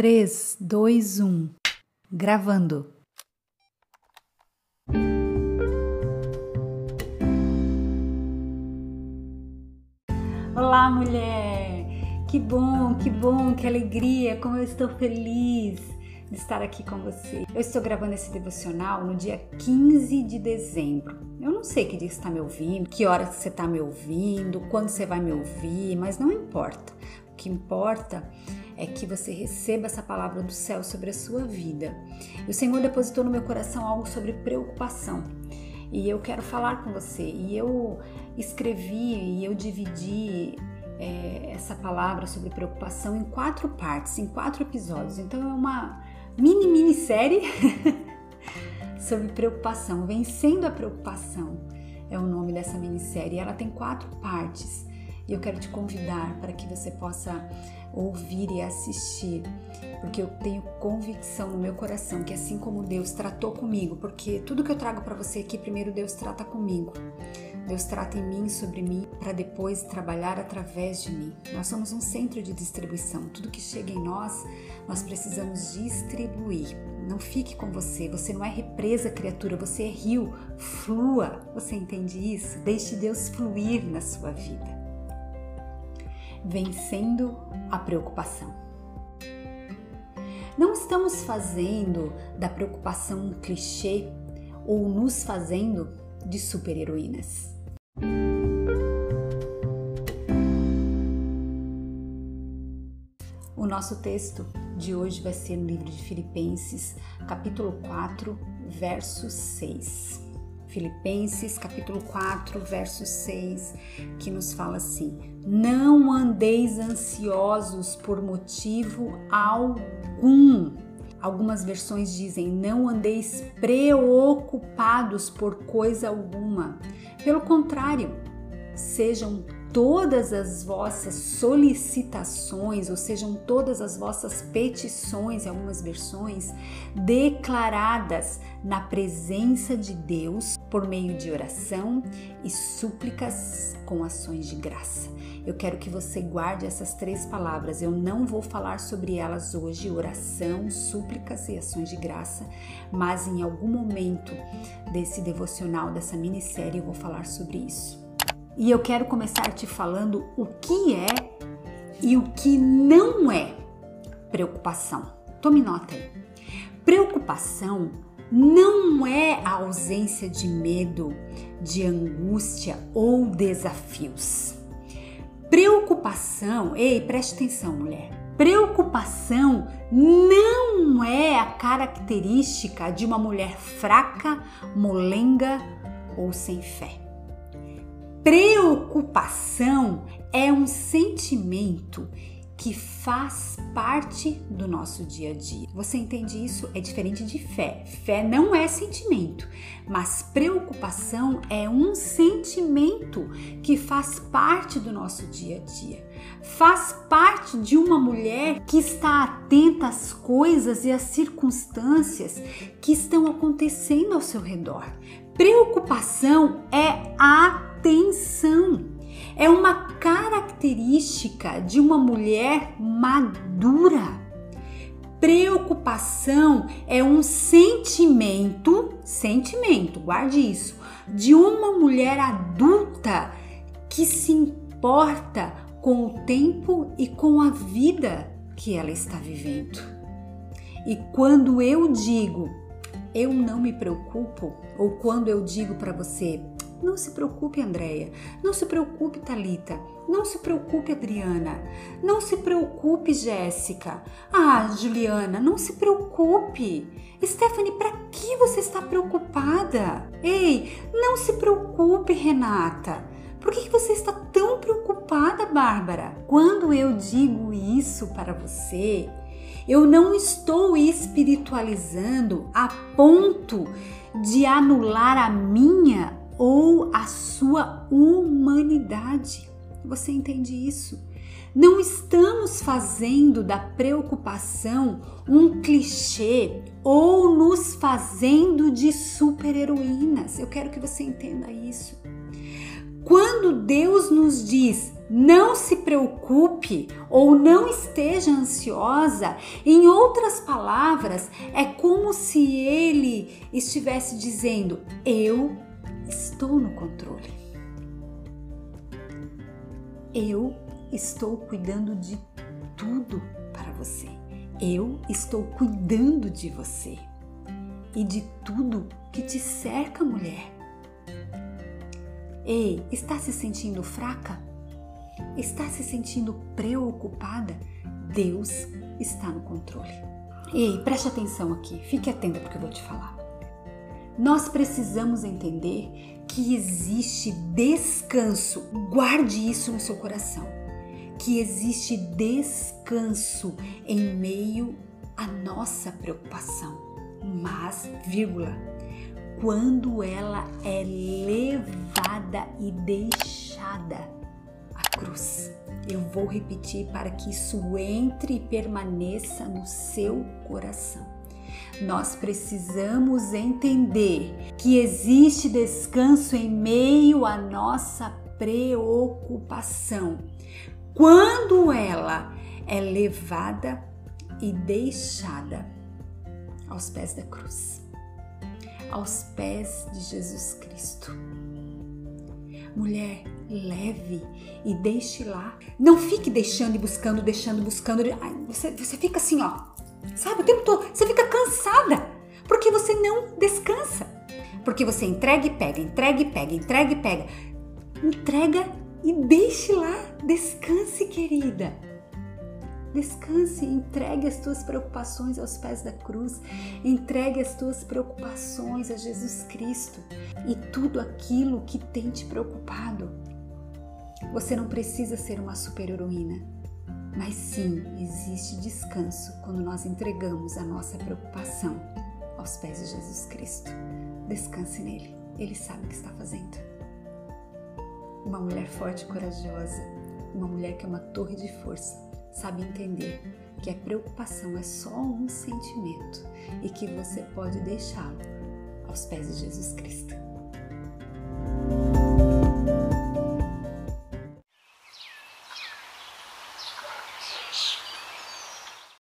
3, 2, 1. Gravando. Olá, mulher! Que bom, que bom, que alegria, como eu estou feliz de estar aqui com você. Eu estou gravando esse devocional no dia 15 de dezembro. Eu não sei que dia você está me ouvindo, que hora você está me ouvindo, quando você vai me ouvir, mas não importa. O que importa é que você receba essa palavra do céu sobre a sua vida. E o Senhor depositou no meu coração algo sobre preocupação. E eu quero falar com você. E eu escrevi e eu dividi é, essa palavra sobre preocupação em quatro partes, em quatro episódios. Então é uma mini minissérie sobre preocupação. Vencendo a preocupação é o nome dessa minissérie. Ela tem quatro partes. E eu quero te convidar para que você possa ouvir e assistir, porque eu tenho convicção no meu coração que assim como Deus tratou comigo, porque tudo que eu trago para você aqui, primeiro Deus trata comigo. Deus trata em mim, sobre mim, para depois trabalhar através de mim. Nós somos um centro de distribuição. Tudo que chega em nós, nós precisamos distribuir. Não fique com você. Você não é represa, criatura. Você é rio. Flua. Você entende isso? Deixe Deus fluir na sua vida vencendo a preocupação. Não estamos fazendo da preocupação um clichê ou nos fazendo de super-heroínas. O nosso texto de hoje vai ser no livro de Filipenses, capítulo 4, verso 6. Filipenses capítulo 4, verso 6, que nos fala assim: Não andeis ansiosos por motivo algum. Algumas versões dizem: Não andeis preocupados por coisa alguma. Pelo contrário, sejam todas as vossas solicitações, ou sejam todas as vossas petições, em algumas versões, declaradas na presença de Deus por meio de oração e súplicas com ações de graça. Eu quero que você guarde essas três palavras. Eu não vou falar sobre elas hoje, oração, súplicas e ações de graça, mas em algum momento desse devocional, dessa minissérie, eu vou falar sobre isso. E eu quero começar te falando o que é e o que não é preocupação. Tome nota aí. Preocupação não é a ausência de medo, de angústia ou desafios. Preocupação, ei, preste atenção, mulher. Preocupação não é a característica de uma mulher fraca, molenga ou sem fé. Preocupação é um sentimento que faz parte do nosso dia a dia. Você entende isso? É diferente de fé. Fé não é sentimento, mas preocupação é um sentimento que faz parte do nosso dia a dia. Faz parte de uma mulher que está atenta às coisas e às circunstâncias que estão acontecendo ao seu redor. Preocupação é atenção. É uma característica de uma mulher madura. Preocupação é um sentimento, sentimento, guarde isso, de uma mulher adulta que se importa com o tempo e com a vida que ela está vivendo. E quando eu digo eu não me preocupo, ou quando eu digo para você, não se preocupe, Andréia. Não se preocupe, Talita. Não se preocupe, Adriana. Não se preocupe, Jéssica. Ah, Juliana, não se preocupe. Stephanie, para que você está preocupada? Ei, não se preocupe, Renata. Por que você está tão preocupada, Bárbara? Quando eu digo isso para você, eu não estou espiritualizando a ponto de anular a minha ou a sua humanidade. Você entende isso? Não estamos fazendo da preocupação um clichê ou nos fazendo de super-heroínas. Eu quero que você entenda isso. Quando Deus nos diz Não se preocupe ou não esteja ansiosa. Em outras palavras, é como se ele estivesse dizendo: Eu estou no controle. Eu estou cuidando de tudo para você. Eu estou cuidando de você e de tudo que te cerca, mulher. Ei, está se sentindo fraca? Está se sentindo preocupada? Deus está no controle. Ei, preste atenção aqui, fique atenta porque eu vou te falar. Nós precisamos entender que existe descanso, guarde isso no seu coração. Que existe descanso em meio à nossa preocupação. Mas, vírgula, quando ela é levada e deixada cruz. Eu vou repetir para que isso entre e permaneça no seu coração. Nós precisamos entender que existe descanso em meio à nossa preocupação. Quando ela é levada e deixada aos pés da cruz, aos pés de Jesus Cristo. Mulher, leve e deixe lá. Não fique deixando e buscando, deixando, buscando. Você, você fica assim, ó, sabe, o tempo todo. Você fica cansada porque você não descansa. Porque você entrega e pega, entrega e pega, entrega e pega. Entrega e deixe lá. Descanse, querida. Descanse, entregue as tuas preocupações aos pés da cruz, entregue as tuas preocupações a Jesus Cristo e tudo aquilo que tem te preocupado. Você não precisa ser uma super-heroína, mas sim existe descanso quando nós entregamos a nossa preocupação aos pés de Jesus Cristo. Descanse nele, ele sabe o que está fazendo. Uma mulher forte e corajosa, uma mulher que é uma torre de força sabe entender que a preocupação é só um sentimento e que você pode deixá-lo aos pés de Jesus Cristo.